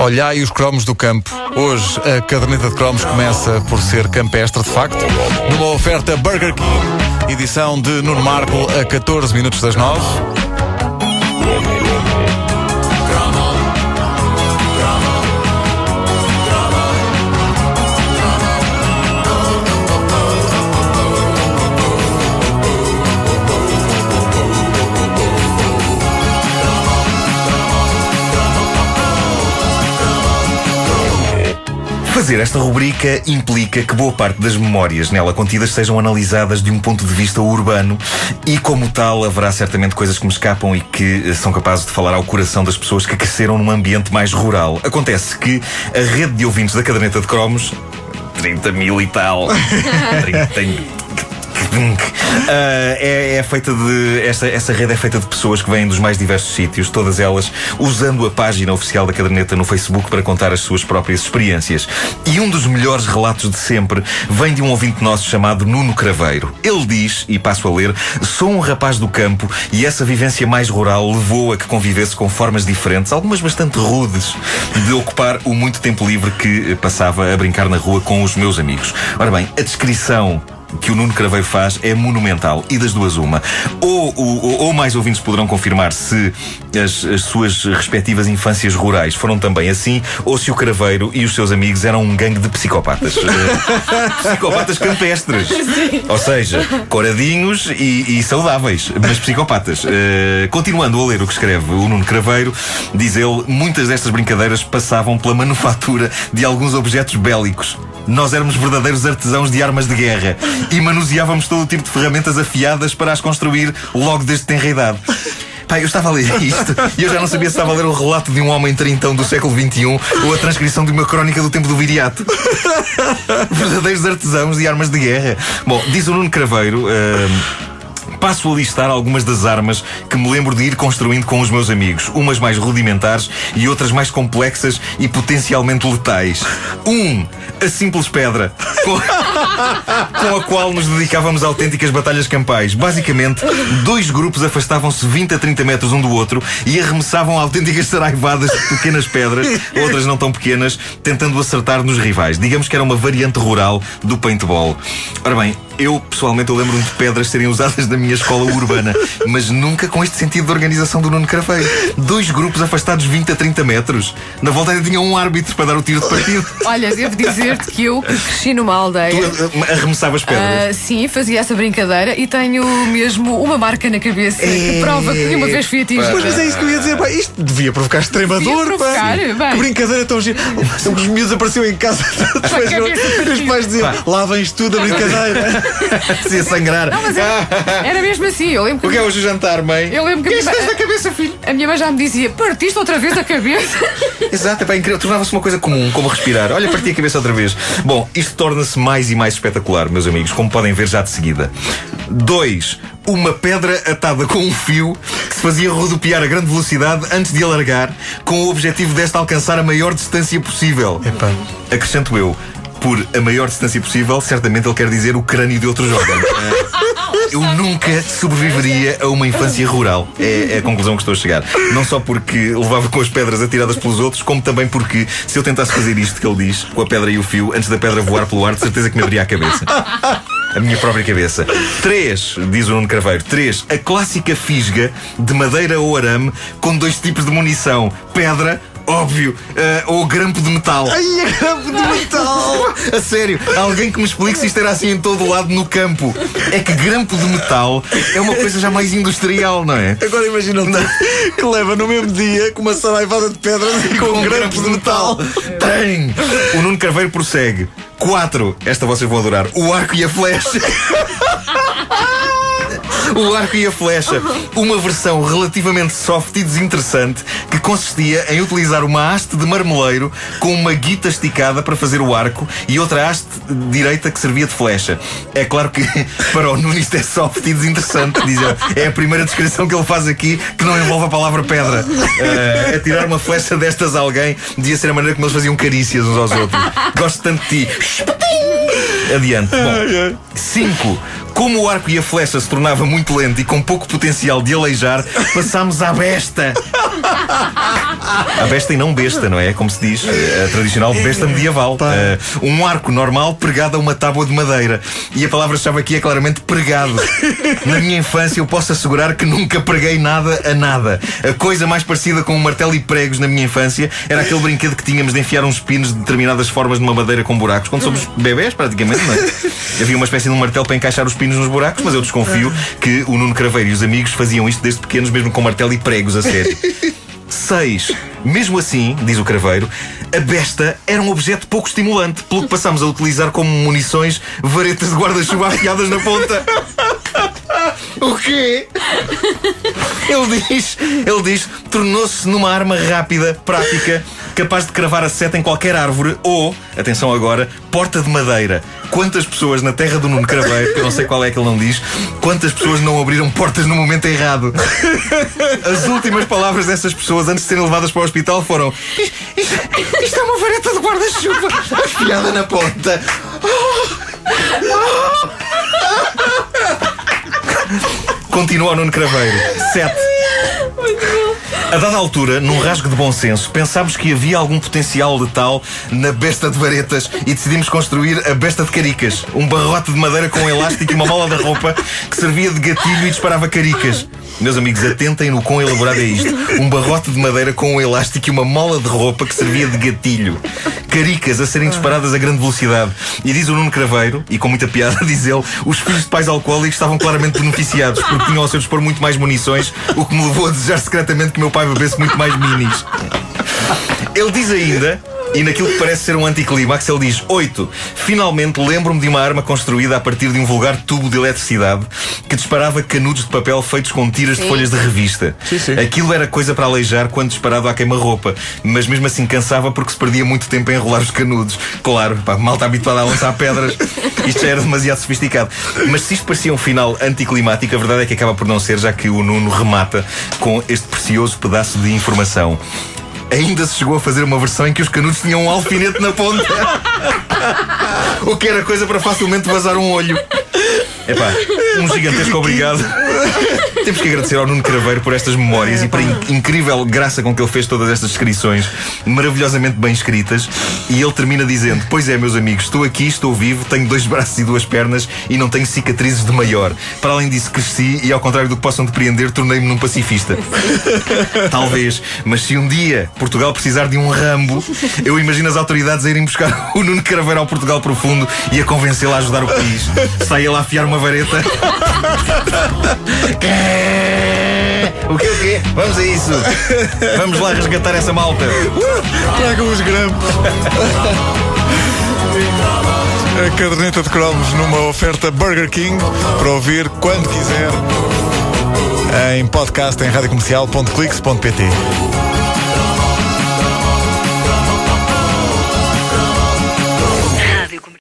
Olhai os cromos do campo. Hoje a caderneta de cromos começa por ser campestre, de facto, numa oferta Burger King, edição de Nuno Marco a 14 minutos das 9. Fazer esta rubrica implica que boa parte das memórias nela contidas sejam analisadas de um ponto de vista urbano e, como tal, haverá certamente coisas que me escapam e que eh, são capazes de falar ao coração das pessoas que cresceram num ambiente mais rural. Acontece que a rede de ouvintes da caderneta de cromos 30 mil e tal. 30, Uh, é, é, feita de. Esta, essa rede é feita de pessoas que vêm dos mais diversos sítios, todas elas usando a página oficial da caderneta no Facebook para contar as suas próprias experiências. E um dos melhores relatos de sempre vem de um ouvinte nosso chamado Nuno Craveiro. Ele diz, e passo a ler: Sou um rapaz do campo e essa vivência mais rural levou a que convivesse com formas diferentes, algumas bastante rudes, de ocupar o muito tempo livre que passava a brincar na rua com os meus amigos. Ora bem, a descrição que o Nuno Craveiro faz é monumental. E das duas, uma. Ou, ou, ou mais ouvintes poderão confirmar se as, as, suas respectivas infâncias rurais foram também assim, ou se o Craveiro e os seus amigos eram um gangue de psicopatas. Eh, psicopatas campestres. Ou seja, coradinhos e, e saudáveis, mas psicopatas. Uh, continuando a ler o que escreve o Nuno Craveiro, diz ele: muitas destas brincadeiras passavam pela manufatura de alguns objetos bélicos. Nós éramos verdadeiros artesãos de armas de guerra e manuseávamos todo o tipo de ferramentas afiadas para as construir logo desde tenra idade. Pai, eu estava a ler isto e eu já não sabia se estava a ler o relato de um homem trintão do século XXI ou a transcrição de uma crónica do tempo do viriato. Verdadeiros artesãos de armas de guerra. Bom, diz o Nuno Craveiro. Uh, passo a listar algumas das armas que me lembro de ir construindo com os meus amigos. Umas mais rudimentares e outras mais complexas e potencialmente letais. Um, a simples pedra, com, com a qual nos dedicávamos a autênticas batalhas campais. Basicamente, dois grupos afastavam-se 20 a 30 metros um do outro e arremessavam autênticas saraivadas de pequenas pedras, outras não tão pequenas, tentando acertar nos rivais. Digamos que era uma variante rural do paintball. Ora bem, eu, pessoalmente, eu lembro-me de pedras serem usadas na minha escola urbana, mas nunca com este sentido de organização do Nuno Craveiro. Dois grupos afastados 20 a 30 metros. Na volta ainda tinha um árbitro para dar o tiro de partido. Olha, devo dizer-te que eu cresci numa aldeia. Tu uh, arremessavas pedras? Uh, sim, fazia essa brincadeira e tenho mesmo uma marca na cabeça que prova que uma vez fui atingido. Mas é isso que eu ia dizer, pá, isto devia provocar extremador, provocar, pá. Que brincadeira tão gira. Os miúdos apareciam em casa, os pais diziam, lá vens tu da brincadeira. Se ia sangrar. Não, mas era, era mesmo assim. Eu lembro que o que é hoje o jantar, mãe? Eu lembro que. O que é da cabeça, filho? A minha mãe já me dizia: partiste outra vez a cabeça. Exato, é pá, incrível. Tornava-se uma coisa comum, como respirar. Olha, parti a cabeça outra vez. Bom, isto torna-se mais e mais espetacular, meus amigos, como podem ver já de seguida. Dois uma pedra atada com um fio que se fazia rodopiar a grande velocidade antes de alargar, com o objetivo desta alcançar a maior distância possível. Epá. Acrescento eu, por a maior distância possível, certamente ele quer dizer o crânio de outro jovem. Eu nunca sobreviveria a uma infância rural. É, é, a conclusão que estou a chegar. Não só porque levava com as pedras atiradas pelos outros, como também porque se eu tentasse fazer isto que ele diz, com a pedra e o fio, antes da pedra voar pelo ar, de certeza que me abria a cabeça. A minha própria cabeça. Três, diz o Nuno Craveiro. Três, a clássica fisga de madeira ou arame com dois tipos de munição: pedra óbvio, uh, ou grampo de metal. Ai, é grampo de metal! a sério, alguém que me explique se isto era assim em todo o lado no campo. É que grampo de metal é uma coisa já mais industrial, não é? Agora imagina que leva no mesmo dia com uma saraivada de pedras e com, com um grampo de metal. Tem! O Nuno Carveiro prossegue. Quatro, esta vocês vão adorar, o arco e a flecha. O arco e a flecha. Uma versão relativamente soft e desinteressante que consistia em utilizar uma haste de marmeleiro com uma guita esticada para fazer o arco e outra haste direita que servia de flecha. É claro que para o Nuno isto é soft e desinteressante. Diz é a primeira descrição que ele faz aqui que não envolve a palavra pedra. Uh, atirar uma flecha destas a alguém devia ser a maneira como eles faziam carícias uns aos outros. Gosto tanto de ti. Adiante. Bom, 5. Como o arco e a flecha se tornava muito lento e com pouco potencial de aleijar, passámos à besta. A besta e não besta, não é? Como se diz, a tradicional besta medieval. Uh, um arco normal pregado a uma tábua de madeira. E a palavra-chave aqui é claramente pregado. Na minha infância eu posso assegurar que nunca preguei nada a nada. A coisa mais parecida com um martelo e pregos na minha infância era aquele brinquedo que tínhamos de enfiar uns pinos de determinadas formas numa madeira com buracos. Quando somos bebés, praticamente, não é? Havia uma espécie de um martelo para encaixar os pinos nos buracos, mas eu desconfio que o Nuno Craveiro e os amigos faziam isto desde pequenos, mesmo com martelo e pregos, a sério. 6. Mesmo assim, diz o craveiro, a besta era um objeto pouco estimulante, pelo que passámos a utilizar como munições varetas de guarda-chuva afiadas na ponta. O quê? Ele diz, ele diz, tornou-se numa arma rápida, prática, capaz de cravar a seta em qualquer árvore ou, atenção agora, porta de madeira. Quantas pessoas na terra do Nuno Craveiro, que eu não sei qual é que ele não diz, quantas pessoas não abriram portas no momento errado? As últimas palavras dessas pessoas antes de serem levadas para o hospital foram: Isto, isto é uma vareta de guarda-chuva afiada na ponta. Continua o Nuno Craveiro. 7. A dada altura, num rasgo de bom senso, pensámos que havia algum potencial letal na besta de varetas e decidimos construir a besta de caricas. Um barrote de madeira com um elástico e uma mola da roupa que servia de gatilho e disparava caricas. Meus amigos, atentem no quão elaborado é isto. Um barrote de madeira com um elástico e uma mola de roupa que servia de gatilho. Caricas a serem disparadas a grande velocidade. E diz o Nuno Craveiro, e com muita piada, diz ele, os filhos de pais alcoólicos estavam claramente beneficiados porque tinham ao seu dispor muito mais munições, o que me levou a desejar secretamente que meu pai bebesse muito mais minis. Ele diz ainda e naquilo que parece ser um anticlímax, ele diz: 8. Finalmente lembro-me de uma arma construída a partir de um vulgar tubo de eletricidade que disparava canudos de papel feitos com tiras sim. de folhas de revista. Sim, sim. Aquilo era coisa para aleijar quando disparado à queima-roupa, mas mesmo assim cansava porque se perdia muito tempo a enrolar os canudos. Claro, pá, mal está habituado a lançar pedras, isto já era demasiado sofisticado. Mas se isto parecia um final anticlimático, a verdade é que acaba por não ser, já que o Nuno remata com este precioso pedaço de informação ainda se chegou a fazer uma versão em que os canudos tinham um alfinete na ponta. o que era coisa para facilmente vazar um olho. Epá, um gigantesco obrigado. Temos que agradecer ao Nuno Craveiro por estas memórias e pela incrível graça com que ele fez todas estas descrições, maravilhosamente bem escritas. E ele termina dizendo: Pois é, meus amigos, estou aqui, estou vivo, tenho dois braços e duas pernas e não tenho cicatrizes de maior. Para além disso, cresci e, ao contrário do que possam depreender, tornei-me num pacifista. Talvez, mas se um dia Portugal precisar de um Rambo, eu imagino as autoridades a irem buscar o Nuno Craveiro ao Portugal profundo e a convencê-lo a ajudar o país. Sai ele a afiar uma vareta. O que o quê? Vamos a isso. Vamos lá resgatar essa malta. Traga os grampos. A caderneta de cromos numa oferta Burger King para ouvir quando quiser em podcast em radiocomercial.clix.pt.